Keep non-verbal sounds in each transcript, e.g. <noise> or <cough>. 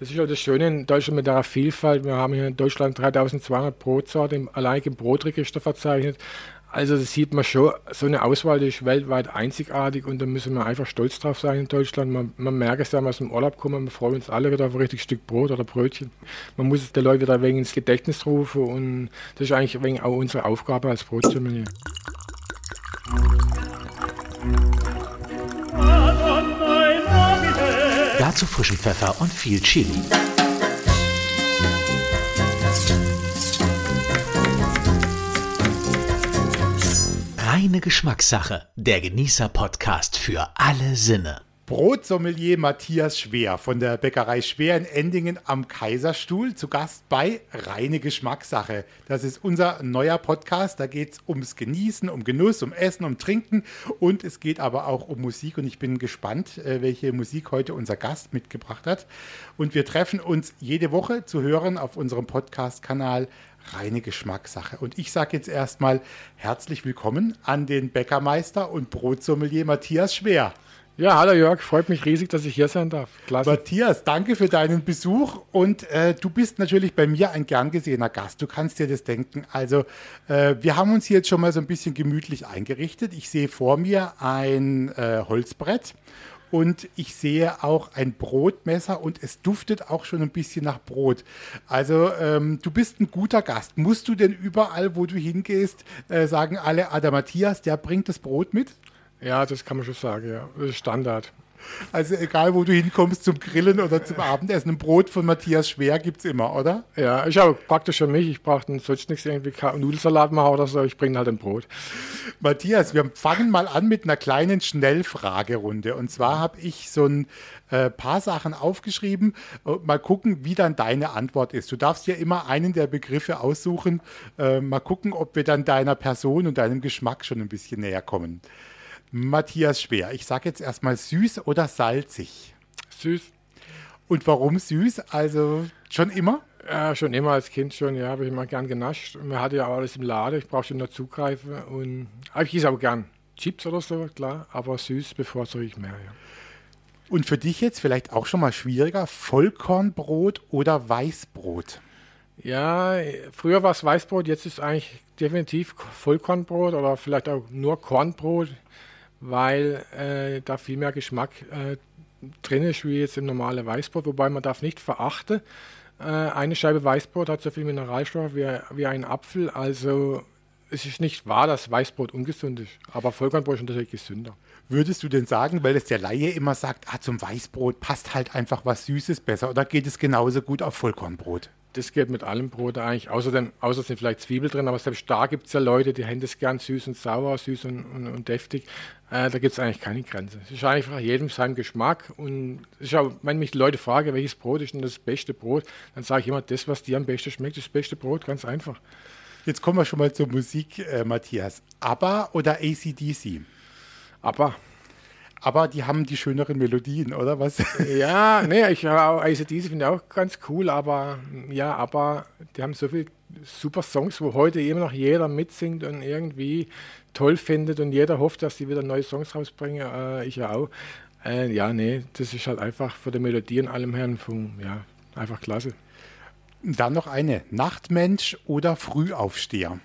Das ist auch das Schöne in Deutschland mit der Vielfalt. Wir haben hier in Deutschland 3200 Brotsorten im alleinigen Brotregister verzeichnet. Also das sieht man schon, so eine Auswahl die ist weltweit einzigartig und da müssen wir einfach stolz drauf sein in Deutschland. Man, man merkt es ja, wenn wir aus dem Urlaub kommen, wir freuen uns alle wieder auf ein richtig Stück Brot oder Brötchen. Man muss es den Leuten wieder wegen ins Gedächtnis rufen und das ist eigentlich wegen auch unsere Aufgabe als Brotsommelier. Dazu frischen Pfeffer und viel Chili. Reine Geschmackssache. Der Genießer-Podcast für alle Sinne. Brotsommelier Matthias Schwer von der Bäckerei Schwer in Endingen am Kaiserstuhl zu Gast bei Reine Geschmackssache. Das ist unser neuer Podcast. Da geht es ums Genießen, um Genuss, um Essen, um Trinken und es geht aber auch um Musik und ich bin gespannt, äh, welche Musik heute unser Gast mitgebracht hat. Und wir treffen uns jede Woche zu hören auf unserem Podcast-Kanal reine Geschmackssache. Und ich sage jetzt erstmal herzlich willkommen an den Bäckermeister und Brotsommelier Matthias Schwer. Ja, hallo Jörg, freut mich riesig, dass ich hier sein darf. Klasse. Matthias, danke für deinen Besuch und äh, du bist natürlich bei mir ein gern gesehener Gast. Du kannst dir das denken. Also, äh, wir haben uns hier jetzt schon mal so ein bisschen gemütlich eingerichtet. Ich sehe vor mir ein äh, Holzbrett und ich sehe auch ein Brotmesser und es duftet auch schon ein bisschen nach Brot. Also ähm, du bist ein guter Gast. Musst du denn überall, wo du hingehst, äh, sagen alle, ah, der Matthias, der bringt das Brot mit? Ja, das kann man schon sagen, ja. Das ist Standard. Also egal, wo du hinkommst zum Grillen oder zum Abendessen, ein Brot von Matthias Schwer gibt es immer, oder? Ja, ich habe praktisch für mich. Ich brauche sonst nichts irgendwie Nudelsalat machen oder so. Ich bringe halt ein Brot. Matthias, wir fangen mal an mit einer kleinen Schnellfragerunde. Und zwar habe ich so ein äh, paar Sachen aufgeschrieben. Mal gucken, wie dann deine Antwort ist. Du darfst ja immer einen der Begriffe aussuchen. Äh, mal gucken, ob wir dann deiner Person und deinem Geschmack schon ein bisschen näher kommen. Matthias Schwer, ich sage jetzt erstmal süß oder salzig? Süß. Und warum süß? Also schon immer? Ja, schon immer als Kind schon, ja, habe ich immer gern genascht. Man hatte ja auch alles im Laden, ich brauchte nur zugreifen. Und aber ich esse auch gern Chips oder so, klar, aber süß bevorzuge ich mehr, ja. Und für dich jetzt vielleicht auch schon mal schwieriger, Vollkornbrot oder Weißbrot? Ja, früher war es Weißbrot, jetzt ist es eigentlich definitiv Vollkornbrot oder vielleicht auch nur Kornbrot weil äh, da viel mehr Geschmack äh, drin ist wie jetzt im normalen Weißbrot. Wobei man darf nicht verachten, äh, eine Scheibe Weißbrot hat so viel Mineralstoff wie, wie ein Apfel. Also es ist nicht wahr, dass Weißbrot ungesund ist, aber Vollkornbrot ist natürlich gesünder. Würdest du denn sagen, weil es der Laie immer sagt, ah, zum Weißbrot passt halt einfach was Süßes besser oder geht es genauso gut auf Vollkornbrot? Das geht mit allem Brot eigentlich. Außerdem, außer sind vielleicht Zwiebel drin, aber selbst da gibt es ja Leute, die haben das gern süß und sauer, süß und, und, und deftig. Äh, da gibt es eigentlich keine Grenze. Es ist einfach jedem sein Geschmack. Und auch, wenn mich die Leute fragen, welches Brot ist denn das beste Brot, dann sage ich immer, das, was dir am besten schmeckt, ist das beste Brot, ganz einfach. Jetzt kommen wir schon mal zur Musik, äh, Matthias. ABBA oder ACDC? ABBA. Aber die haben die schöneren Melodien, oder was? <laughs> Ja, nee, ich habe auch ACDC finde ich auch ganz cool, aber ja, aber die haben so viele super Songs, wo heute immer noch jeder mitsingt und irgendwie toll findet und jeder hofft, dass sie wieder neue Songs rausbringen. Äh, ich ja auch. Äh, ja, nee, das ist halt einfach von der Melodie und allem her ja, einfach klasse. Dann noch eine. Nachtmensch oder Frühaufsteher?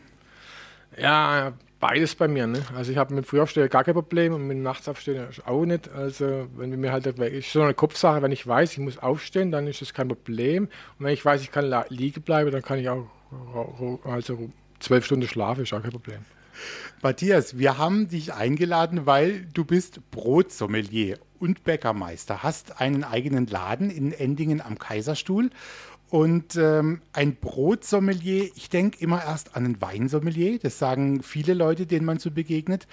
Ja, beides bei mir. Ne? Also ich habe mit Frühaufstehen gar kein Problem und mit Nachtsaufstehen auch nicht. Also wenn mir halt ist so eine Kopfsache, wenn ich weiß, ich muss aufstehen, dann ist das kein Problem. Und wenn ich weiß, ich kann liegen bleiben, dann kann ich auch also zwölf Stunden schlafen, ist auch kein Problem. Matthias, wir haben dich eingeladen, weil du bist Brotsommelier und Bäckermeister, hast einen eigenen Laden in Endingen am Kaiserstuhl und ähm, ein Brotsommelier, ich denke immer erst an ein Weinsommelier, das sagen viele Leute, denen man so begegnet.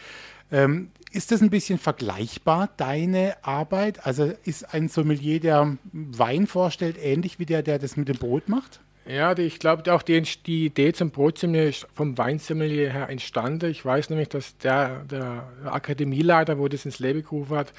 Ähm, ist das ein bisschen vergleichbar, deine Arbeit? Also ist ein Sommelier, der Wein vorstellt, ähnlich wie der, der das mit dem Brot macht? Ja, die, ich glaube auch die, die, Idee zum Brotsommelier ist vom Weinsommelier her entstanden. Ich weiß nämlich, dass der, der Akademieleiter, wo das ins Leben gerufen hat,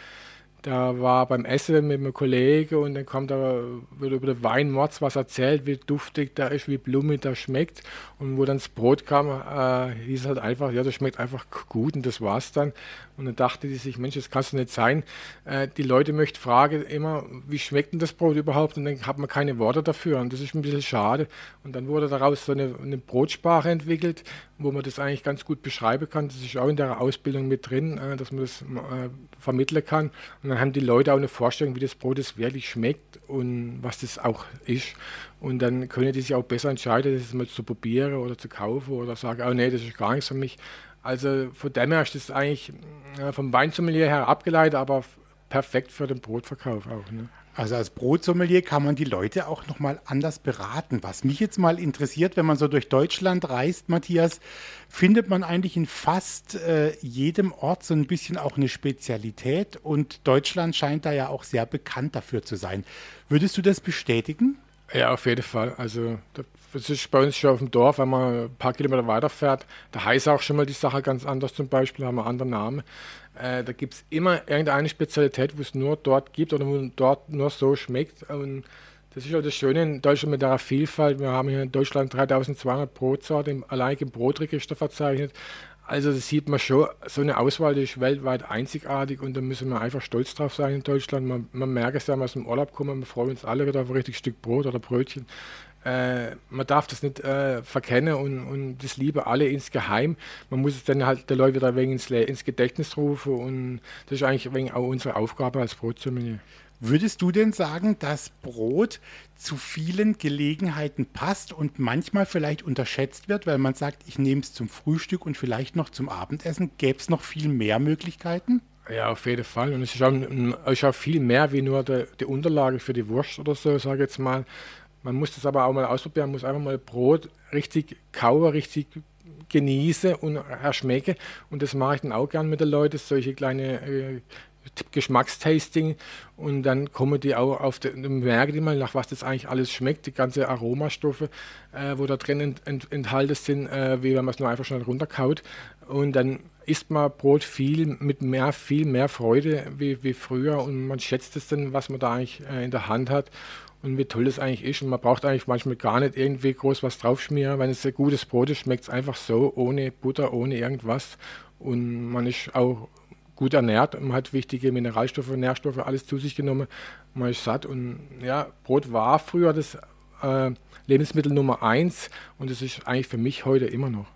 da war beim Essen mit einem Kollegen und dann kommt er, wird über den Weinmords was erzählt, wie duftig der ist, wie blumig der schmeckt. Und wo dann das Brot kam, äh, hieß halt einfach, ja, das schmeckt einfach gut und das war's dann. Und dann dachte die sich, Mensch, das kann es nicht sein. Äh, die Leute möchten fragen immer, wie schmeckt denn das Brot überhaupt? Und dann hat man keine Worte dafür. Und das ist ein bisschen schade. Und dann wurde daraus so eine, eine Brotsprache entwickelt, wo man das eigentlich ganz gut beschreiben kann. Das ist auch in der Ausbildung mit drin, äh, dass man das äh, vermitteln kann. Und dann haben die Leute auch eine Vorstellung, wie das Brot das wirklich schmeckt und was das auch ist. Und dann können die sich auch besser entscheiden, das mal zu probieren oder zu kaufen oder sagen, oh nee, das ist gar nichts für mich. Also von dem her ist das eigentlich äh, vom Weinsommelier her abgeleitet, aber perfekt für den Brotverkauf auch. Ne? Also als Brotsommelier kann man die Leute auch noch mal anders beraten. Was mich jetzt mal interessiert, wenn man so durch Deutschland reist, Matthias, findet man eigentlich in fast äh, jedem Ort so ein bisschen auch eine Spezialität und Deutschland scheint da ja auch sehr bekannt dafür zu sein. Würdest du das bestätigen? Ja, auf jeden Fall. Also das ist bei uns schon auf dem Dorf, wenn man ein paar Kilometer weiterfährt, da heißt auch schon mal die Sache ganz anders zum Beispiel, haben wir einen anderen Namen. Äh, da gibt es immer irgendeine Spezialität, wo es nur dort gibt oder wo dort nur so schmeckt. Und das ist auch das Schöne in Deutschland mit der Vielfalt. Wir haben hier in Deutschland 3200 Brotsorten im alleinigen Brotregister verzeichnet. Also das sieht man schon, so eine Auswahl ist weltweit einzigartig und da müssen wir einfach stolz drauf sein in Deutschland. Man, man merkt es ja, wenn wir aus dem Urlaub kommen, wir freuen uns alle wieder auf ein richtig Stück Brot oder Brötchen. Äh, man darf das nicht äh, verkennen und, und das liebe alle insgeheim. Man muss es dann halt der Leute wieder wegen ins, ins Gedächtnis rufen und das ist eigentlich wegen auch unsere Aufgabe als Brotsommelier. Würdest du denn sagen, dass Brot zu vielen Gelegenheiten passt und manchmal vielleicht unterschätzt wird, weil man sagt, ich nehme es zum Frühstück und vielleicht noch zum Abendessen? Gäbe es noch viel mehr Möglichkeiten? Ja, auf jeden Fall. Und es ist auch, ist auch viel mehr wie nur die, die Unterlage für die Wurst oder so, sage ich jetzt mal. Man muss das aber auch mal ausprobieren, man muss einfach mal Brot richtig kauen, richtig genießen und erschmecken. Und das mache ich dann auch gern mit den Leuten, solche kleine äh, Geschmackstasting. Und dann kommen die auch auf den, merken die mal, nach was das eigentlich alles schmeckt, die ganzen Aromastoffe, äh, wo da drin ent, ent, enthalten sind, äh, wie wenn man es nur einfach schnell runterkaut. Und dann isst man Brot viel mit mehr, viel mehr Freude wie, wie früher und man schätzt es dann, was man da eigentlich äh, in der Hand hat und wie toll das eigentlich ist. Und man braucht eigentlich manchmal gar nicht irgendwie groß was draufschmieren. Wenn es ein gutes Brot ist, schmeckt es einfach so, ohne Butter, ohne irgendwas. Und man ist auch gut ernährt. Man hat wichtige Mineralstoffe, Nährstoffe, alles zu sich genommen. Man ist satt. Und ja, Brot war früher das äh, Lebensmittel Nummer eins und es ist eigentlich für mich heute immer noch.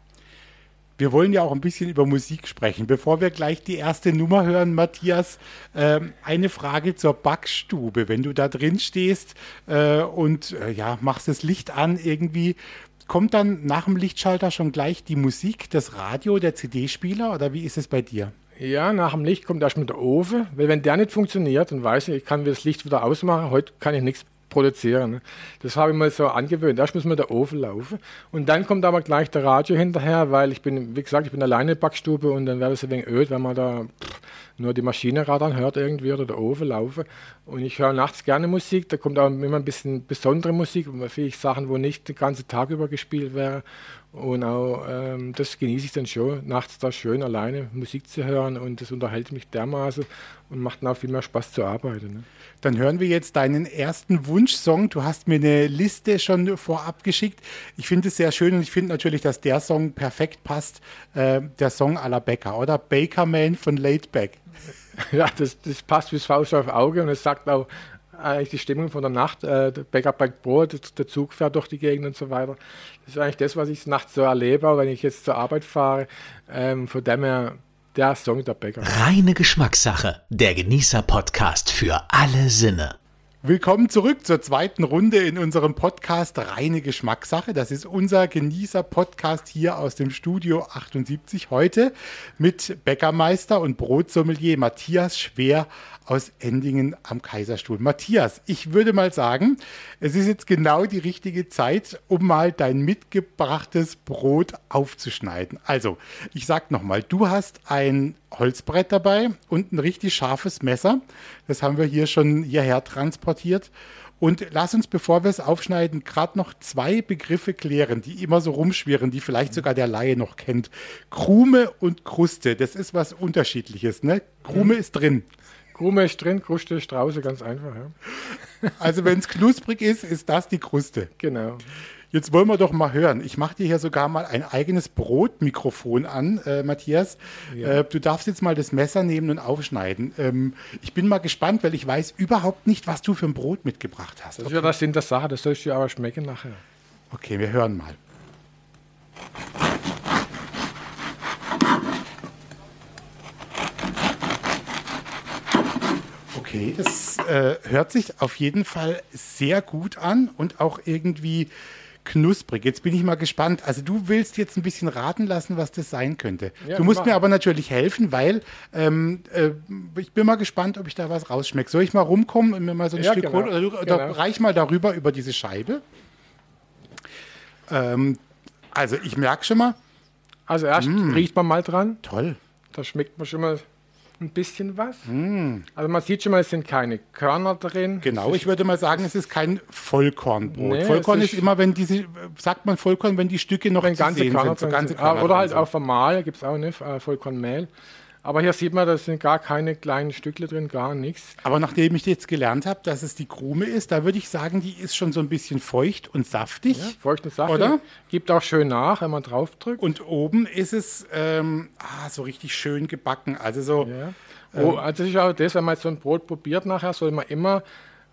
Wir wollen ja auch ein bisschen über Musik sprechen. Bevor wir gleich die erste Nummer hören, Matthias, äh, eine Frage zur Backstube. Wenn du da drin stehst äh, und äh, ja, machst das Licht an irgendwie, kommt dann nach dem Lichtschalter schon gleich die Musik, das Radio, der CD-Spieler oder wie ist es bei dir? Ja, nach dem Licht kommt erstmal der Ofen, weil wenn der nicht funktioniert, dann weiß ich, ich kann das Licht wieder ausmachen. Heute kann ich nichts produzieren. Das habe ich mal so angewöhnt. Erst muss mal der Ofen laufen und dann kommt aber gleich der Radio hinterher, weil ich bin, wie gesagt, ich bin alleine in der Backstube und dann wäre es ein wenig öd, wenn man da pff, nur die Maschine radern hört irgendwie oder der Ofen laufen. Und ich höre nachts gerne Musik, da kommt auch immer ein bisschen besondere Musik, vielleicht Sachen, wo nicht den ganzen Tag über gespielt wäre. Und auch ähm, das genieße ich dann schon, nachts da schön alleine Musik zu hören und das unterhält mich dermaßen und macht dann auch viel mehr Spaß zu arbeiten. Ne? Dann hören wir jetzt deinen ersten Wunschsong. Du hast mir eine Liste schon vorab geschickt. Ich finde es sehr schön und ich finde natürlich, dass der Song perfekt passt. Äh, der Song à la Becker oder Baker Man von Late Back. Ja, das, das passt wie Faust auf Auge und es sagt auch eigentlich die Stimmung von der Nacht. Äh, der Bäcker backt Brot, der Zug fährt durch die Gegend und so weiter. Das ist eigentlich das, was ich nachts so erlebe, wenn ich jetzt zur Arbeit fahre. Ähm, von dem her der Song der Bäcker. Reine Geschmackssache, der Genießer-Podcast für alle Sinne. Willkommen zurück zur zweiten Runde in unserem Podcast Reine Geschmackssache. Das ist unser Genießer-Podcast hier aus dem Studio 78 heute mit Bäckermeister und Brotsommelier Matthias Schwer aus Endingen am Kaiserstuhl. Matthias, ich würde mal sagen, es ist jetzt genau die richtige Zeit, um mal dein mitgebrachtes Brot aufzuschneiden. Also, ich sag nochmal, du hast ein Holzbrett dabei und ein richtig scharfes Messer. Das haben wir hier schon hierher transportiert. Und lass uns, bevor wir es aufschneiden, gerade noch zwei Begriffe klären, die immer so rumschwirren, die vielleicht sogar der Laie noch kennt. Krume und Kruste, das ist was Unterschiedliches. Ne? Krume mhm. ist drin. Krume ist drin, Kruste ist draußen, ganz einfach. Ja. Also wenn es knusprig ist, ist das die Kruste. Genau. Jetzt wollen wir doch mal hören. Ich mache dir hier sogar mal ein eigenes Brotmikrofon an, äh, Matthias. Äh, du darfst jetzt mal das Messer nehmen und aufschneiden. Ähm, ich bin mal gespannt, weil ich weiß überhaupt nicht, was du für ein Brot mitgebracht hast. Das ist ja das Sinn der Sache, das sollst du aber schmecken nachher. Okay, wir hören mal. Okay, das äh, hört sich auf jeden Fall sehr gut an und auch irgendwie knusprig. Jetzt bin ich mal gespannt. Also du willst jetzt ein bisschen raten lassen, was das sein könnte. Ja, du musst mach. mir aber natürlich helfen, weil ähm, äh, ich bin mal gespannt, ob ich da was rausschmecke. Soll ich mal rumkommen und mir mal so ein Ja, Stück genau. Oder, oder Genau. reich mal darüber, über diese Scheibe. Ähm, also ich merke schon mal, Also erst riecht man mal dran, toll. da schmeckt man schon mal ein bisschen was. Mm. Also man sieht schon mal, es sind keine Körner drin. Genau, ich würde mal sagen, es ist kein Vollkornbrot. Nee, Vollkorn ist, ist- immer, wenn diese, sagt man Vollkorn, wenn die Stücke noch Wenn zu ganze sehen Körner sind. So drin ganze. Körner Ah, Oder halt auch vermahlen, gibt es auch nicht, äh, Vollkornmehl. Aber hier sieht man, da sind gar keine kleinen Stückle drin, gar nichts. Aber nachdem ich jetzt gelernt habe, dass es die Krume ist, da würde ich sagen, die ist schon so ein bisschen feucht und saftig. Feucht und saftig. Oder? Gibt auch schön nach, wenn man draufdrückt. Und oben ist es ähm, ah, so richtig schön gebacken. Also so, Ja. Oh, also das ist auch das, wenn man jetzt so ein Brot probiert nachher, soll man immer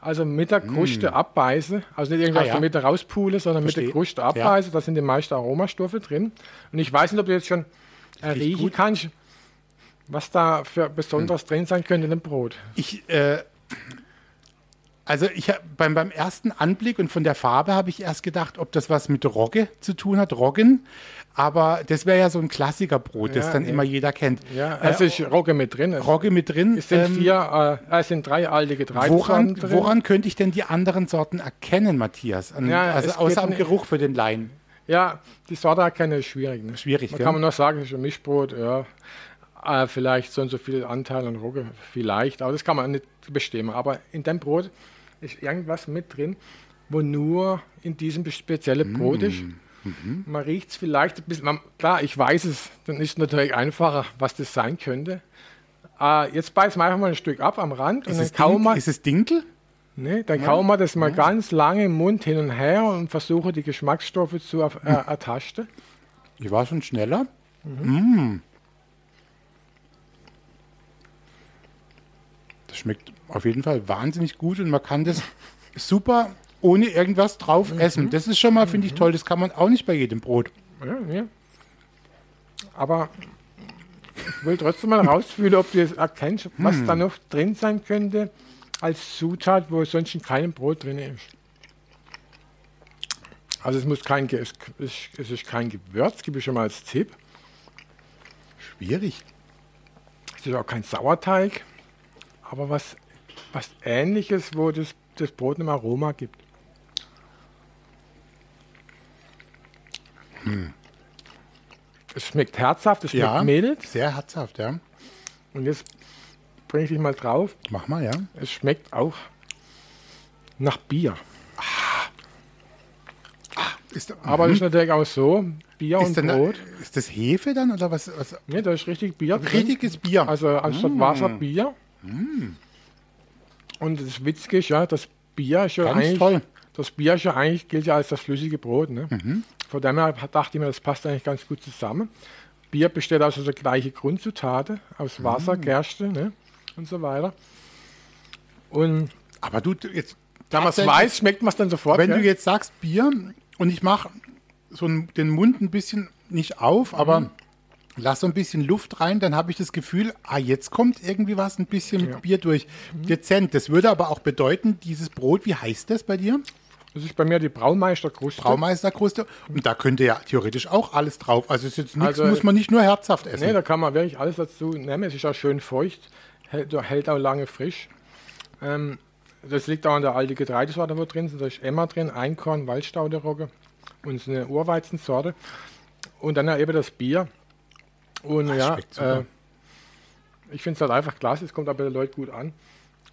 also mit der Kruste abbeißen. Also nicht irgendwas Mm. Ah, ja. Mitte rauspulen, sondern mit Verstehe. der Kruste abbeißen. Da sind die meisten Aromastoffe drin. Und ich weiß nicht, ob du jetzt schon äh, riechen kannst, was da für Besonderes drin sein könnte in dem Brot. ich, äh, also ich beim, beim ersten Anblick und von der Farbe habe ich erst gedacht, ob das was mit Rogge zu tun hat, Roggen. Aber das wäre ja so ein Klassikerbrot, das Ja, dann nee. immer jeder kennt. Ja, Äh, es ist Rogge mit drin. Es, Rogge mit drin. es sind ähm, vier, äh, es sind drei alte Getreidesorten Woran, drin. woran könnte ich denn die anderen Sorten erkennen, Matthias? An, Ja, also außer am Geruch für den Laien. Ja, die Sorte erkennen ist schwierig. Ne? Schwierig, Man gell? kann man nur sagen, es ist ein Mischbrot, ja. Äh, vielleicht so und so viel Anteil an Rogge, vielleicht, aber das kann man nicht bestimmen. Aber in dem Brot ist irgendwas mit drin, wo nur in diesem speziellen Brot ist. Mhm. Man riecht es vielleicht ein bisschen, man, klar, ich weiß es, dann ist es natürlich einfacher, was das sein könnte. Äh, jetzt beißen wir einfach mal ein Stück ab am Rand und Ist dann es, kauen wir, ist es Dinkel? nee, dann kauen wir das mal ganz lange im Mund hin und her und versuchen die Geschmacksstoffe zu äh, ertasten. Ich war schon schneller. Mhm. Mm. Das schmeckt auf jeden Fall wahnsinnig gut und man kann das super ohne irgendwas drauf Mhm. essen. Das ist schon mal, finde ich, toll. Das kann man auch nicht bei jedem Brot. Ja, ja. Aber ich will trotzdem mal rausfühlen, ob du jetzt erkennst, was Hm. da noch drin sein könnte als Zutat, wo sonst in keinem Brot drin ist. Also es muss kein, es, es, es ist kein Gewürz, gebe ich schon mal als Tipp. Schwierig. Es ist auch kein Sauerteig, aber was, was ähnliches, wo das, das Brot ein Aroma gibt. Es schmeckt herzhaft, es schmeckt Hm. Ja, mild. sehr herzhaft, ja. Und jetzt bringe ich dich mal drauf. Mach mal, ja. Es schmeckt auch nach Bier. Ist, Aber das ist natürlich auch so, Bier ist, und Brot. ist das Hefe dann oder was? was Ne, da ist richtig Bier drin. richtiges Bier. Also anstatt Wasser Bier. Und das Witzige ist ja, das Bier ist ja Ganz eigentlich, toll. das Bier ist ja eigentlich, gilt ja als das flüssige Brot. Ne? Von dem her dachte ich mir, das passt eigentlich ganz gut zusammen. Bier besteht aus der gleichen Grundzutaten, aus Wasser, Gerste ne? und so weiter. Und Aber du jetzt. da man es weiß, schmeckt man es dann sofort. Wenn gell? du jetzt sagst Bier und ich mache so den Mund ein bisschen nicht auf, aber Mhm. Lass so ein bisschen Luft rein, dann habe ich das Gefühl, ah, jetzt kommt irgendwie was ein bisschen mit Ja. Mhm. Bier durch. Dezent. Das würde aber auch bedeuten, dieses Brot, wie heißt das bei dir? Das ist bei mir die Braumeisterkruste. Braumeisterkruste. Und da könnte ja theoretisch auch alles drauf. Also ist jetzt nichts, Also, muss man nicht nur herzhaft essen. Nee, da kann man wirklich alles dazu nehmen. Es ist auch schön feucht, hält, hält auch lange frisch. Ähm, das liegt auch an der alten Getreidesorte, wo drin sind. Da ist Emma drin, Einkorn, Waldstauderogge und so eine Urweizensorte. Und dann ja eben das Bier. Und Das ja, äh, ich finde es halt einfach klasse. Es kommt aber bei den Leuten gut an.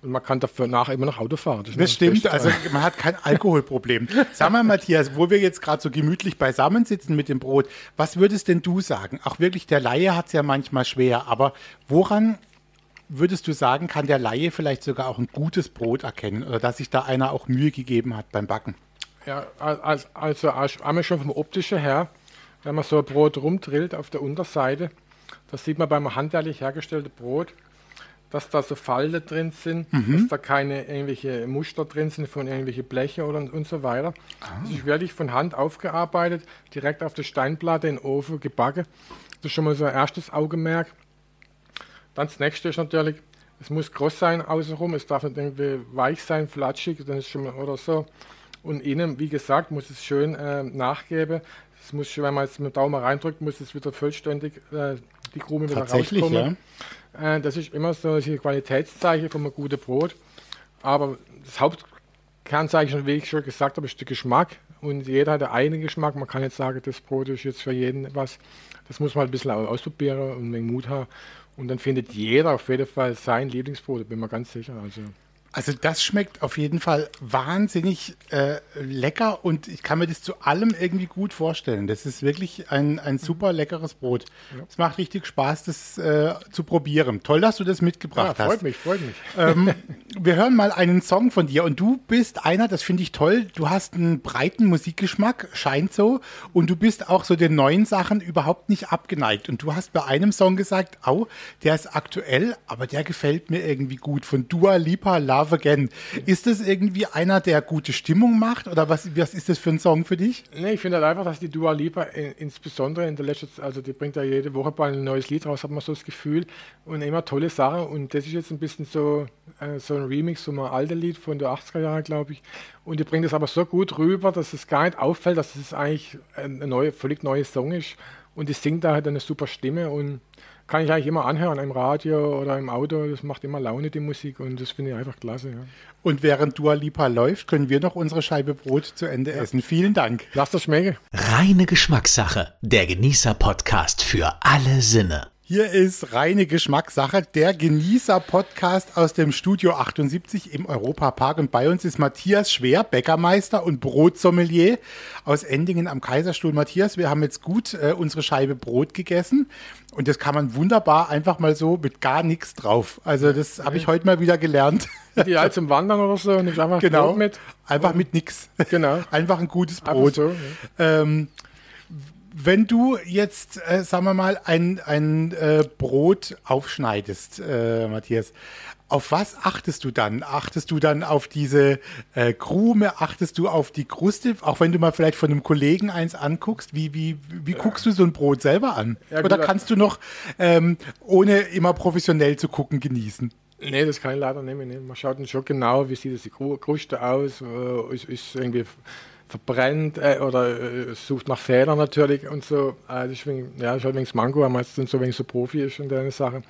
Und man kann dafür nachher immer noch Auto fahren. Das noch stimmt, Beste. also man hat kein Alkoholproblem. Sag mal, Matthias, wo wir jetzt gerade so gemütlich beisammen sitzen mit dem Brot, was würdest denn du sagen? Auch wirklich, der Laie hat es ja manchmal schwer, aber woran würdest du sagen, kann der Laie vielleicht sogar auch ein gutes Brot erkennen oder dass sich da einer auch Mühe gegeben hat beim Backen? Ja, also, also einmal schon vom optischen her, wenn man so ein Brot rumdrillt auf der Unterseite, das sieht man beim handwerklich hergestellten Brot, dass da so Falten drin sind, mhm. dass da keine irgendwelche Muster drin sind von irgendwelchen Bleche oder und so weiter. Ah. Das ist wirklich von Hand aufgearbeitet, direkt auf der Steinplatte in den Ofen gebacken. Das ist schon mal so ein erstes Augenmerk. Dann das nächste ist natürlich, es muss kross sein außenrum, es darf nicht irgendwie weich sein, flatschig, dann ist schon mal, oder so. Und innen, wie gesagt, muss es schön äh, nachgeben. Es muss, wenn man jetzt mit dem Daumen reindrückt, muss es wieder vollständig äh, die Krume wieder rauskommen. Ja. Äh, das ist immer so ein Qualitätszeichen von einem guten Brot. Aber das Hauptkernzeichen, wie ich schon gesagt habe, ist der Geschmack. Und jeder hat einen eigenen Geschmack. Man kann jetzt sagen, das Brot ist jetzt für jeden was. Das muss man ein bisschen ausprobieren und einen Mut haben. Und dann findet jeder auf jeden Fall sein Lieblingsbrot, bin mir ganz sicher. Also also das schmeckt auf jeden Fall wahnsinnig äh, lecker und ich kann mir das zu allem irgendwie gut vorstellen. Das ist wirklich ein, ein super leckeres Brot. Es ja. macht richtig Spaß, das äh, zu probieren. Toll, dass du das mitgebracht ja, freut hast. mich, freut mich. <laughs> Ähm, wir hören mal einen Song von dir und du bist einer, das finde ich toll, du hast einen breiten Musikgeschmack, scheint so, und du bist auch so den neuen Sachen überhaupt nicht abgeneigt. Und du hast bei einem Song gesagt, au, der ist aktuell, aber der gefällt mir irgendwie gut. Von Dua Lipa Love Love Again. Ist das irgendwie einer, der gute Stimmung macht oder was, was ist das für ein Song für dich? Nee, ich finde halt einfach, dass die Dua Lipa in, insbesondere in der letzten, also die bringt ja jede Woche bald ein neues Lied raus, hat man so das Gefühl und immer tolle Sachen und das ist jetzt ein bisschen so, äh, so ein Remix, so ein altes Lied von der 80er Jahre, glaube ich. Und die bringt es aber so gut rüber, dass es gar nicht auffällt, dass es eigentlich ein neue, völlig neuer Song ist und die singt da halt eine super Stimme und kann ich eigentlich immer anhören im Radio oder im Auto. Das macht immer Laune, die Musik und das finde ich einfach klasse. Ja. Und während Dua Lipa läuft, können wir noch unsere Scheibe Brot zu Ende ja. essen. Vielen Dank. Lass das schmecken. Reine Geschmackssache. Der Genießer-Podcast für alle Sinne. Hier ist reine Geschmackssache, der Genießer-Podcast aus dem Studio 78 im Europapark. Und bei uns ist Matthias Schwer, Bäckermeister und Brotsommelier aus Endingen am Kaiserstuhl. Matthias, wir haben jetzt gut äh, unsere Scheibe Brot gegessen. Und das kann man wunderbar einfach mal so mit gar nichts drauf. Also das habe ich heute mal wieder gelernt. <laughs> Ideal zum Wandern oder so, nicht einfach genau, Brot mit. Einfach mit nichts. Genau. <laughs> Einfach ein gutes Brot. So, ja. ähm, wenn du jetzt, äh, sagen wir mal, ein, ein äh, Brot aufschneidest, äh, Matthias, auf was achtest du dann? Achtest du dann auf diese äh, Krume? Achtest du auf die Kruste? Auch wenn du mal vielleicht von einem Kollegen eins anguckst, wie, wie, wie guckst du so ein Brot selber an? Ja, Oder kannst du noch, ähm, ohne immer professionell zu gucken, genießen? Nee, das kann ich leider nicht mehr. nehmen. Man schaut dann schon genau, wie sieht das die Kruste aus, äh, ist, ist irgendwie verbrennt äh, oder äh, sucht nach Federn natürlich und so. Äh, das ist wegen, ja, ist halt wegen Mango, weil man jetzt so wenig so Profi ist in der Sache.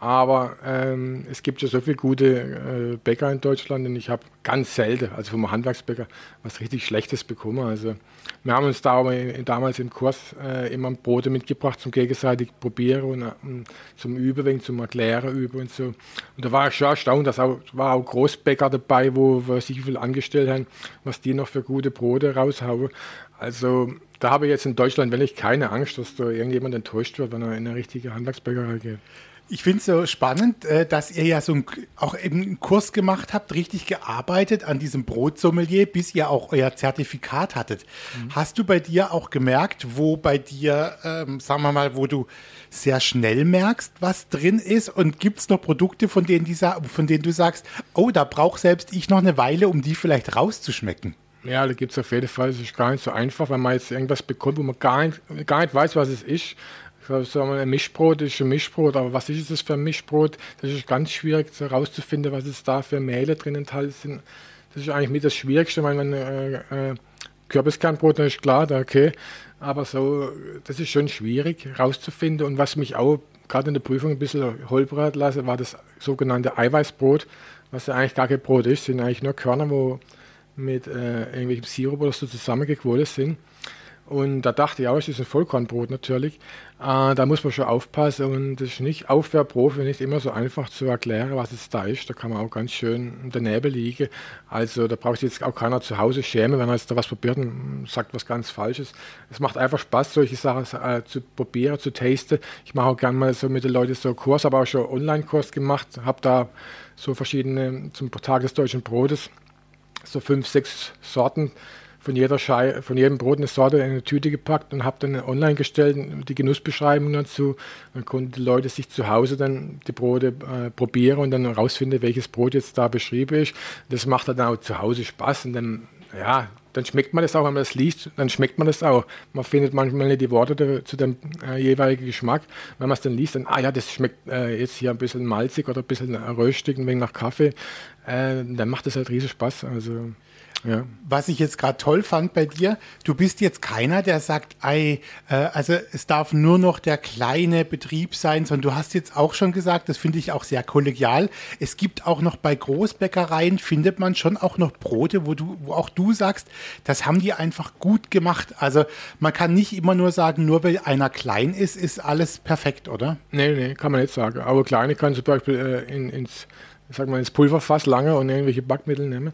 Aber ähm, es gibt ja so viele gute äh, Bäcker in Deutschland und ich habe ganz selten, also vom Handwerksbäcker, was richtig Schlechtes bekommen. Also wir haben uns da damals im Kurs äh, immer Brote mitgebracht zum gegenseitig probieren und äh, zum Üben, zum Erklären üben und so. Und da war ich schon erstaunt, dass auch, war auch Großbäcker dabei, wo, wo sich viel angestellt haben, was die noch für gute Brote raushauen. Also da habe ich jetzt in Deutschland wirklich keine Angst, dass da irgendjemand enttäuscht wird, wenn er in eine richtige Handwerksbäckerei geht. Ich finde es so spannend, äh, dass ihr ja so einen, auch eben einen Kurs gemacht habt, richtig gearbeitet an diesem Brotsommelier, bis ihr auch euer Zertifikat hattet. Mhm. Hast du bei dir auch gemerkt, wo bei dir, ähm, sagen wir mal, wo du sehr schnell merkst, was drin ist? Und gibt es noch Produkte, von denen, die, von denen du sagst, oh, da brauche selbst ich noch eine Weile, um die vielleicht rauszuschmecken? Ja, da gibt es auf jeden Fall. Es ist gar nicht so einfach, wenn man jetzt irgendwas bekommt, wo man gar nicht, gar nicht weiß, was es ist sagen wir, ein Mischbrot ist ein Mischbrot, aber was ist es für ein Mischbrot? Das ist ganz schwierig herauszufinden, was es da für Mehle drin enthalten sind. Das ist eigentlich mit das Schwierigste, weil man äh, äh, Kürbiskernbrot, ist klar, okay, aber so, das ist schon schwierig herauszufinden und was mich auch gerade in der Prüfung ein bisschen holpern lasse, war das sogenannte Eiweißbrot, was ja eigentlich gar kein Brot ist, sind eigentlich nur Körner, wo mit äh, irgendwelchem Sirup oder so zusammengequollen sind. Und da dachte ich auch, es ist ein Vollkornbrot natürlich. Äh, da muss man schon aufpassen und das ist nicht Aufwärprofi, nicht immer so einfach zu erklären, was es da ist. Da kann man auch ganz schön daneben liegen. Also da braucht sich jetzt auch keiner zu Hause schämen, wenn er jetzt da was probiert und sagt was ganz Falsches. Es macht einfach Spaß, solche Sachen äh, zu probieren, zu tasten. Ich mache auch gerne mal so mit den Leuten so Kurs, aber auch schon Online-Kurs gemacht, habe da so verschiedene zum Tag des deutschen Brotes, so fünf, sechs Sorten von, jeder Schei von jedem Brot eine Sorte in eine Tüte gepackt und habe dann online gestellt, die Genussbeschreibung dazu. Dann konnten die Leute sich zu Hause dann die Brote äh, probieren und dann herausfinden, welches Brot jetzt da beschrieben ist. Das macht dann auch zu Hause Spaß und dann, ja, dann schmeckt man das auch, wenn man das liest, dann schmeckt man das auch. Man findet manchmal nicht die Worte zu dem äh, jeweiligen Geschmack. Wenn man es dann liest, dann, ah ja, das schmeckt äh, jetzt hier ein bisschen malzig oder ein bisschen röstig, ein wenig nach Kaffee, äh, dann macht das halt riesig Spaß. Also ja. Was ich jetzt gerade toll fand bei dir, du bist jetzt keiner, der sagt, ey, äh, also es darf nur noch der kleine Betrieb sein, sondern du hast jetzt auch schon gesagt, das finde ich auch sehr kollegial. Es gibt auch noch bei Großbäckereien, findet man schon auch noch Brote, wo du, wo auch du sagst, das haben die einfach gut gemacht. Also man kann nicht immer nur sagen, nur weil einer klein ist, ist alles perfekt, oder? Nee, nee, kann man nicht sagen. Aber kleine kann zum Beispiel äh, in, ins, sag mal, ins Pulverfass lange und irgendwelche Backmittel nehmen.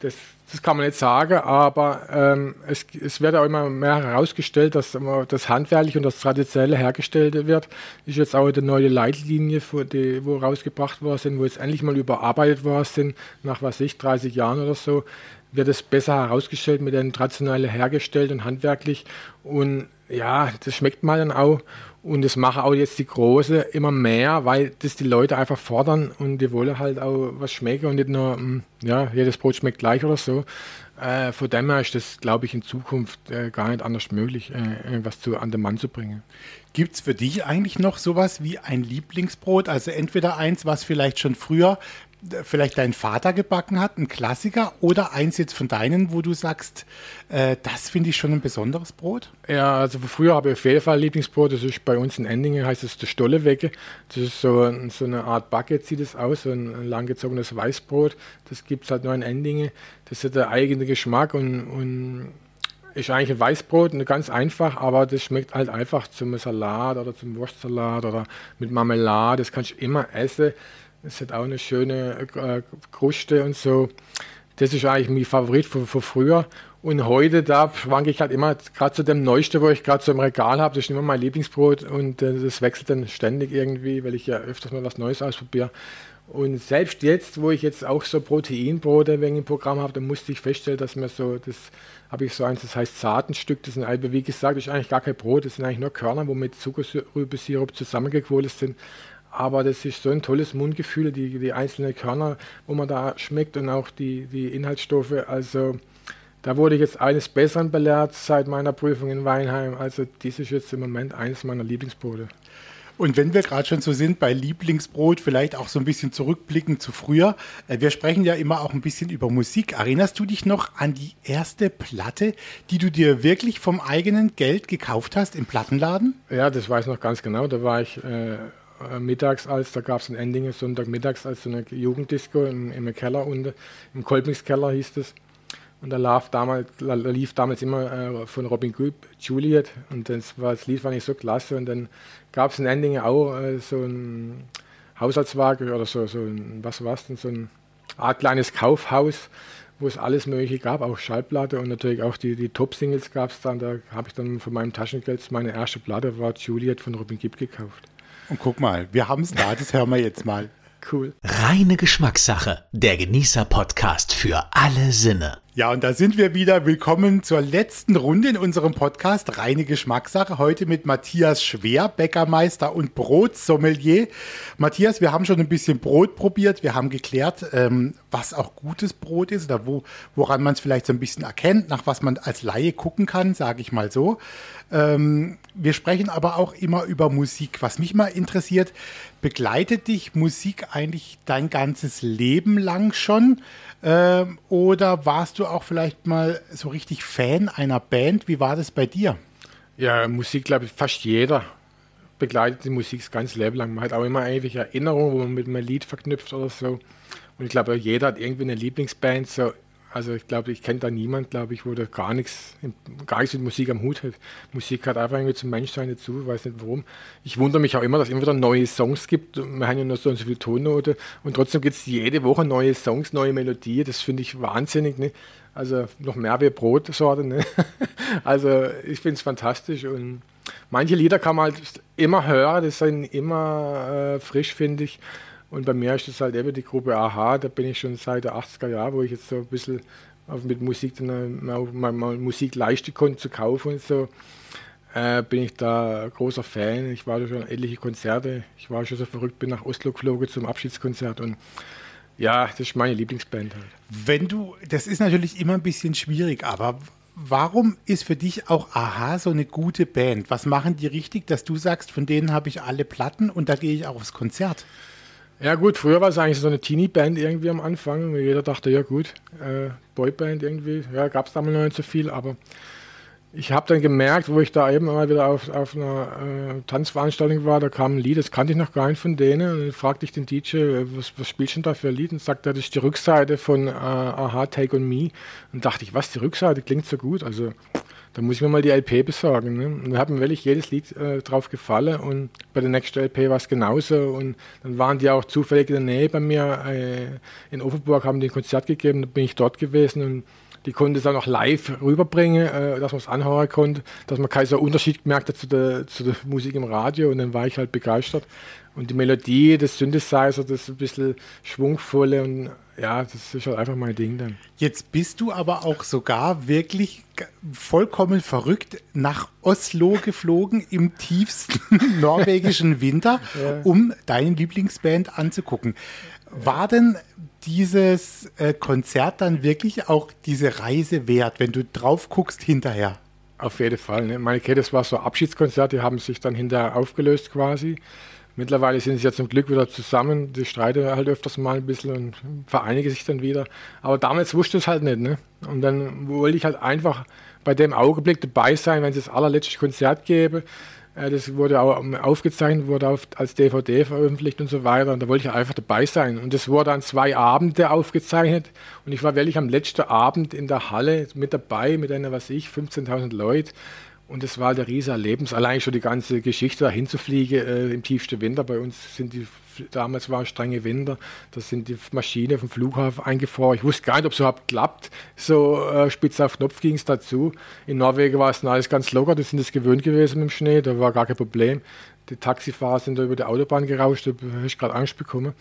Das das kann man nicht sagen, aber ähm, es, es, wird auch immer mehr herausgestellt, dass das handwerklich und das traditionelle hergestellt wird. Ist jetzt auch eine neue Leitlinie, die, wo rausgebracht worden sind, wo jetzt endlich mal überarbeitet worden sind, nach was ich, 30 Jahren oder so, wird es besser herausgestellt mit den traditionell hergestellt und handwerklich. Und ja, das schmeckt mal dann auch. Und das machen auch jetzt die Große immer mehr, weil das die Leute einfach fordern und die wollen halt auch was schmecken und nicht nur, hm, ja, jedes Brot schmeckt gleich oder so. Äh, von dem her ist das, glaube ich, in Zukunft äh, gar nicht anders möglich, äh, irgendwas zu, an den Mann zu bringen. Gibt es für dich eigentlich noch sowas wie ein Lieblingsbrot? Also entweder eins, was vielleicht schon früher vielleicht dein Vater gebacken hat, ein Klassiker, oder eins jetzt von deinen, wo du sagst, äh, das finde ich schon ein besonderes Brot? Ja, also früher habe ich auf jeden Fall Lieblingsbrot, das ist bei uns in Endingen, heißt es der Stollewecke. Das ist so, so eine Art Backe, sieht es aus, so ein, ein langgezogenes Weißbrot. Das gibt es halt nur in Endingen. Das hat der eigene Geschmack und, und ist eigentlich ein Weißbrot, ganz einfach, aber das schmeckt halt einfach zum Salat oder zum Wurstsalat oder mit Marmelade. Das kannst du immer essen. Es hat auch eine schöne äh, Kruste und so. Das ist eigentlich mein Favorit von, von früher. Und heute, da schwanke ich halt immer, gerade zu dem Neueste, wo ich gerade so im Regal habe, das ist immer mein Lieblingsbrot und äh, das wechselt dann ständig irgendwie, weil ich ja öfters mal was Neues ausprobiere. Und selbst jetzt, wo ich jetzt auch so Proteinbrote wegen im Programm habe, da musste ich feststellen, dass mir so, das habe ich so eins, das heißt Saatenstück, das sind, wie gesagt, das ist eigentlich gar kein Brot, das sind eigentlich nur Körner, wo mit Zuckerrübensirup zusammengequolt sind aber das ist so ein tolles Mundgefühl, die, die einzelnen Körner, wo man da schmeckt und auch die, die Inhaltsstoffe. Also da wurde ich jetzt eines Besseren belehrt seit meiner Prüfung in Weinheim. Also dies ist jetzt im Moment eines meiner Lieblingsbrote. Und wenn wir gerade schon so sind bei Lieblingsbrot, vielleicht auch so ein bisschen zurückblicken zu früher. Äh, wir sprechen ja immer auch ein bisschen über Musik. Erinnerst du dich noch an die erste Platte, die du dir wirklich vom eigenen Geld gekauft hast im Plattenladen? Ja, das weiß ich noch ganz genau. Da war ich äh, äh, mittags als, da gab es in Endingen Sonntagmittags als so eine Jugenddisco im, im Keller unten, im Kolpingskeller hieß es. Und da lief damals, da lief damals immer äh, von Robin Goop Juliet und das, war, das Lied war nicht so klasse. Und dann gab es in Endingen auch äh, so ein Haushaltswagen oder so, so ein, was war denn, so ein Art kleines Kaufhaus, wo es alles Mögliche gab, auch Schallplatte und natürlich auch die, die Top-Singles gab es dann. Da habe ich dann von meinem Taschengeld meine erste Platte, war Juliet von Robin Gibb gekauft. Und guck mal, wir haben es da, das hören wir jetzt mal. Cool. Reine Geschmackssache, der Genießer-Podcast für alle Sinne. Ja, und da sind wir wieder. Willkommen zur letzten Runde in unserem Podcast Reine Geschmackssache. Heute mit Matthias Schwer, Bäckermeister und Brotsommelier. Matthias, wir haben schon ein bisschen Brot probiert. Wir haben geklärt, ähm, was auch gutes Brot ist oder wo, woran man es vielleicht so ein bisschen erkennt, nach was man als Laie gucken kann, sage ich mal so. Ähm, wir sprechen aber auch immer über Musik. Was mich mal interessiert, begleitet dich Musik eigentlich dein ganzes Leben lang schon? Ähm, oder warst du auch vielleicht mal so richtig Fan einer Band? Wie war das bei dir? Ja, Musik, glaube ich, fast jeder begleitet die Musik das ganze Leben lang. Man hat auch immer irgendwelche Erinnerungen, wo man mit einem Lied verknüpft oder so. Und ich glaube, jeder hat irgendwie eine Lieblingsband. So Also ich glaube, ich kenne da niemand, glaube ich, wo da gar nichts, gar nichts mit Musik am Hut hat. Musik hat einfach irgendwie zum Menschsein dazu, weiß nicht warum. Ich wundere mich auch immer, dass es immer wieder neue Songs gibt. Wir haben ja nur so und so viele Tonnote und trotzdem gibt es jede Woche neue Songs, neue Melodien. Das finde ich wahnsinnig. Ne? Also noch mehr wie Brotsorte. Ne? <laughs> Also ich finde es fantastisch und manche Lieder kann man halt immer hören, das sind immer äh, frisch, finde ich. Und bei mir ist das halt eben die Gruppe AHA, da bin ich schon seit der 80er Jahre, wo ich jetzt so ein bisschen mit Musik dann mal, mal, mal Musik leisten konnte zu kaufen und so, äh, bin ich da großer Fan. Ich war schon etliche Konzerte. Ich war schon so verrückt, bin nach Oslo geflogen zum Abschiedskonzert und ja, das ist meine Lieblingsband halt. Wenn du, das ist natürlich immer ein bisschen schwierig, aber warum ist für dich auch Aha so eine gute Band? Was machen die richtig, dass du sagst, von denen habe ich alle Platten und da gehe ich auch aufs Konzert? Ja gut, früher war es eigentlich so eine Teenie-Band irgendwie am Anfang. Jeder dachte, ja gut, äh, Boyband irgendwie. Ja, gab es damals noch nicht so viel, aber ich habe dann gemerkt, wo ich da eben mal wieder auf, auf einer äh, Tanzveranstaltung war, da kam ein Lied, das kannte ich noch gar nicht von denen. Und dann fragte ich den DJ, äh, was, was spielst du denn da für ein Lied? Und sagte, das ist die Rückseite von äh, Aha, Take on Me. Und dachte ich, was, die Rückseite klingt so gut. Also da muss ich mir mal die LP besorgen. Ne? Und da hat mir wirklich jedes Lied äh, drauf gefallen und bei der nächsten LP war es genauso. Und dann waren die auch zufällig in der Nähe bei mir. Äh, in Offenburg haben die ein Konzert gegeben, da bin ich dort gewesen und die konnte es auch live rüberbringen, äh, dass man es anhören konnte, dass man keinen so Unterschied gemerkt hat zu der, zu der Musik im Radio und dann war ich halt begeistert. Und die Melodie des Synthesizer, das ein bisschen schwungvolle und ja, das ist halt einfach mein Ding dann. Jetzt bist du aber auch sogar wirklich vollkommen verrückt nach Oslo geflogen im tiefsten <laughs> norwegischen Winter, <laughs> ja. um deine Lieblingsband anzugucken. War denn dieses äh, Konzert dann wirklich auch diese Reise wert, wenn du drauf guckst hinterher? Auf jeden Fall. Ne? Meine Kette, das war so Abschiedskonzert, die haben sich dann hinterher aufgelöst quasi. Mittlerweile sind sie ja zum Glück wieder zusammen. Die streiten halt öfters mal ein bisschen und vereinigen sich dann wieder. Aber damals wusste es halt nicht. Ne? Und dann wollte ich halt einfach bei dem Augenblick dabei sein, wenn es das allerletzte Konzert gäbe. Äh, das wurde auch aufgezeichnet, wurde auf, als DVD veröffentlicht und so weiter. Und da wollte ich einfach dabei sein. Und das wurde an zwei Abende aufgezeichnet. Und ich war wirklich am letzten Abend in der Halle mit dabei, mit einer, was ich, 15.000 Leuten. Und es war der riese Erlebnis, allein schon die ganze Geschichte dahin zu fliegen äh, im tiefsten Winter. Bei uns sind die, damals war strenge Winter, da sind die Maschinen vom Flughafen eingefroren. Ich wusste gar nicht, ob es überhaupt klappt. So äh, spitz auf Knopf ging es dazu. In Norwegen war es alles ganz locker, die sind es gewöhnt gewesen mit dem Schnee, da war gar kein Problem. Die Taxifahrer sind da über die Autobahn gerauscht, da habe ich gerade Angst bekommen.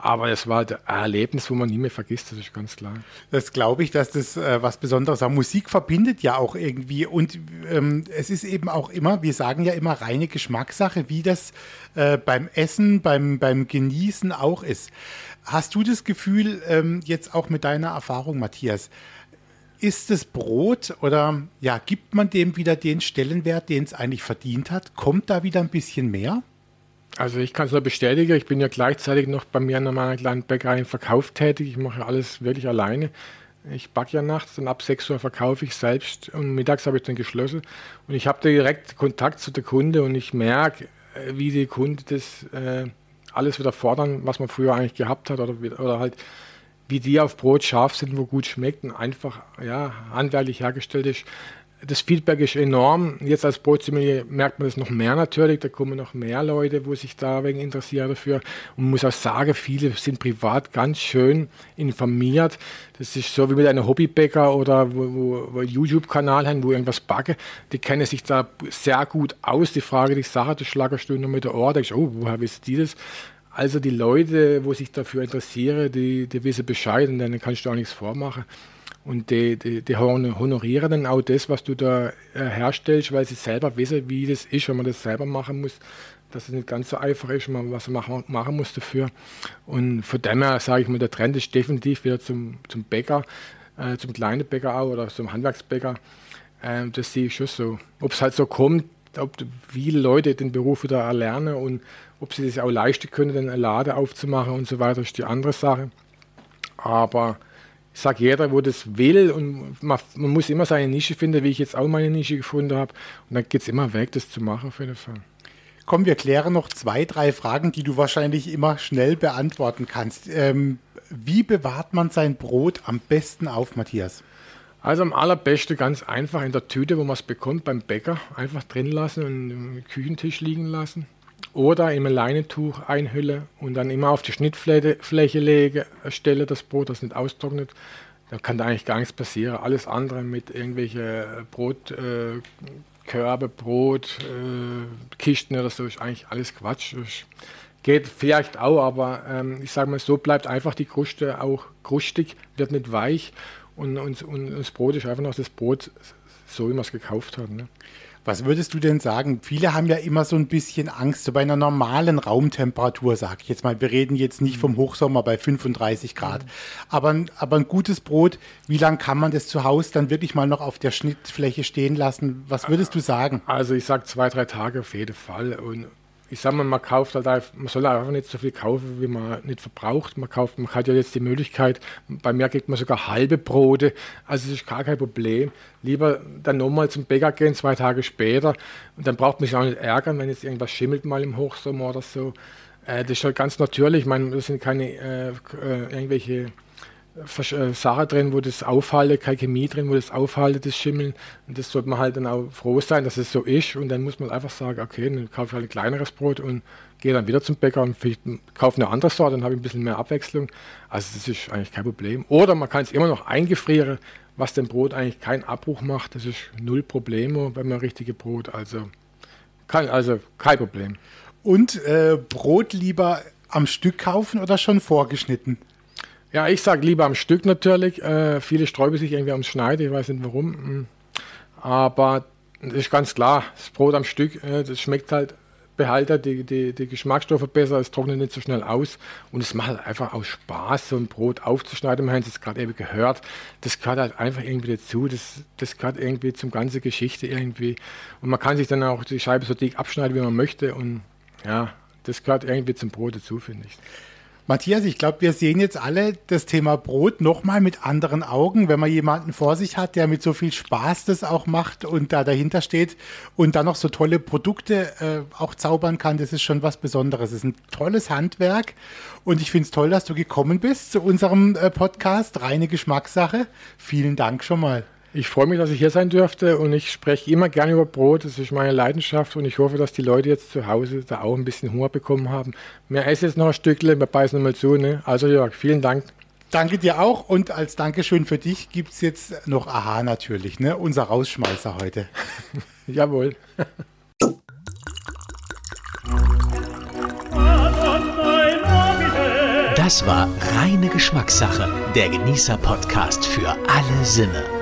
Aber es war ein Erlebnis, wo man nie mehr vergisst, das ist ganz klar. Das glaube ich, dass das äh, was Besonderes ist. Musik verbindet ja auch irgendwie und ähm, es ist eben auch immer, wir sagen ja immer reine Geschmackssache, wie das äh, beim Essen, beim, beim Genießen auch ist. Hast du das Gefühl, ähm, jetzt auch mit deiner Erfahrung, Matthias, ist es Brot oder ja, gibt man dem wieder den Stellenwert, den es eigentlich verdient hat? Kommt da wieder ein bisschen mehr? Also ich kann es nur bestätigen, ich bin ja gleichzeitig noch bei mir in meiner kleinen Bäckerei im Verkauf tätig. Ich mache alles wirklich alleine. Ich backe ja nachts und ab 6 Uhr verkaufe ich selbst und mittags habe ich dann geschlossen. Und ich habe direkt Kontakt zu der Kunde und ich merke, äh, wie die Kunde das äh, alles wieder fordern, was man früher eigentlich gehabt hat oder, oder halt wie die auf Brot scharf sind, wo gut schmeckt und einfach ja, handwerklich hergestellt ist das Feedback ist enorm. Jetzt als Brotsommelier merkt man das noch mehr natürlich. Da kommen noch mehr Leute, wo sich da wegen interessieren dafür. Und man muss auch sagen, viele sind privat ganz schön informiert. Das ist so wie mit einem Hobbybäcker oder wo, wo, wo YouTube-Kanal haben, wo irgendwas backen. Die kennen sich da sehr gut aus. Die Frage, die Sache, das Schlagerstunde mit der Ohr, da ich, oh, woher wisst die das? Also die Leute, wo sich dafür interessieren, die, die wissen Bescheid und dann kannst du auch nichts vormachen. Und die, die, die honorieren dann auch das, was du da äh, herstellst, weil sie selber wissen, wie das ist, wenn man das selber machen muss, dass es nicht ganz so einfach ist, was man machen, machen muss dafür. Und von dem her sage ich mal, der Trend ist definitiv wieder zum, zum Bäcker, äh, zum kleinen Bäcker auch oder zum Handwerksbäcker. Äh, das sehe ich schon so. Ob es halt so kommt, ob viele Leute den Beruf wieder erlernen und ob sie das auch leisten können, dann eine Lade aufzumachen und so weiter, ist die andere Sache. Aber ich sage jeder, wo das will und man, man, muss immer seine Nische finden, wie ich jetzt auch meine Nische gefunden habe. Und dann geht es immer weg, das zu machen auf jeden Fall. komm, wir klären noch zwei, drei Fragen, die du wahrscheinlich immer schnell beantworten kannst. Ähm, wie bewahrt man sein Brot am besten auf, Matthias? Also am allerbesten ganz einfach in der Tüte, wo man es bekommt, beim Bäcker, einfach drin lassen und im Küchentisch liegen lassen. Oder ein Leinentuch einhüllen und dann immer auf die Schnittfläche legen, stelle das Brot, das nicht austrocknet. Da kann da eigentlich gar nichts passieren. Alles andere mit irgendwelchen Brotkörbe, äh, Brot, äh, Kisten oder so ist eigentlich alles Quatsch. Das geht vielleicht auch, aber ähm, ich sage mal, so bleibt einfach die Kruste auch krustig, wird nicht weich und, und, und das Brot ist einfach noch das Brot, so wie man es gekauft hat. Ne? Was würdest du denn sagen? Viele haben ja immer so ein bisschen Angst, so bei einer normalen Raumtemperatur, sag ich jetzt mal. Wir reden jetzt nicht vom Hochsommer bei 35 Grad. Aber, aber ein gutes Brot, wie lange kann man das zu Hause dann wirklich mal noch auf der Schnittfläche stehen lassen? Was würdest du sagen? Also ich sage zwei, drei Tage auf jeden Fall. Und ich sag mal, man kauft halt einfach, man soll einfach nicht so viel kaufen, wie man nicht verbraucht. Man kauft, man hat ja jetzt die Möglichkeit, bei mir kriegt man sogar halbe Brote, also es ist gar kein Problem. Lieber dann nochmal zum Bäcker gehen, zwei Tage später, und dann braucht man sich auch nicht ärgern, wenn jetzt irgendwas schimmelt mal im Hochsommer oder so. Äh, das ist halt ganz natürlich, ich meine, das sind keine äh, äh, irgendwelche Sachen drin, wo das aufhalte, keine Chemie drin, wo das aufhalte, das Schimmeln. Und das sollte man halt dann auch froh sein, dass es so ist. Und dann muss man einfach sagen, okay, dann kaufe ich halt ein kleineres Brot und gehe dann wieder zum Bäcker und kaufe eine andere Sorte, dann habe ich ein bisschen mehr Abwechslung. Also das ist eigentlich kein Problem. Oder man kann es immer noch eingefrieren, was dem Brot eigentlich keinen Abbruch macht. Das ist null Problemo beim richtigen Brot. Also, kann, also kein Problem. Und äh, Brot lieber am Stück kaufen oder schon vorgeschnitten? Ja, ich sage lieber am Stück natürlich. Äh, viele sträuben sich irgendwie ums Schneiden, ich weiß nicht warum. Hm. Aber das ist ganz klar, das Brot am Stück, äh, das schmeckt halt, behaltet die, die, die Geschmacksstoffe besser, es trocknet nicht so schnell aus und es macht halt einfach auch Spaß, so ein Brot aufzuschneiden. Wir haben es gerade eben gehört, das gehört halt einfach irgendwie dazu, das, das gehört irgendwie zum ganzen Geschichte irgendwie. Und man kann sich dann auch die Scheibe so dick abschneiden, wie man möchte und ja, das gehört irgendwie zum Brot dazu, finde ich. Matthias, ich glaube, wir sehen jetzt alle das Thema Brot nochmal mit anderen Augen, wenn man jemanden vor sich hat, der mit so viel Spaß das auch macht und da dahinter steht und dann noch so tolle Produkte äh, auch zaubern kann. Das ist schon was Besonderes. Es ist ein tolles Handwerk und ich finde es toll, dass du gekommen bist zu unserem äh, Podcast Reine Geschmackssache. Vielen Dank schon mal. Ich freue mich, dass ich hier sein dürfte und ich spreche immer gerne über Brot. Das ist meine Leidenschaft und ich hoffe, dass die Leute jetzt zu Hause da auch ein bisschen Hunger bekommen haben. Wir essen jetzt noch ein Stückchen, wir beißen mal zu. Ne? Also Jörg, vielen Dank. Danke dir auch und als Dankeschön für dich gibt es jetzt noch Aha natürlich, ne? unser Rausschmeißer heute. <laughs> Jawohl. Das war reine Geschmackssache, der Genießer-Podcast für alle Sinne.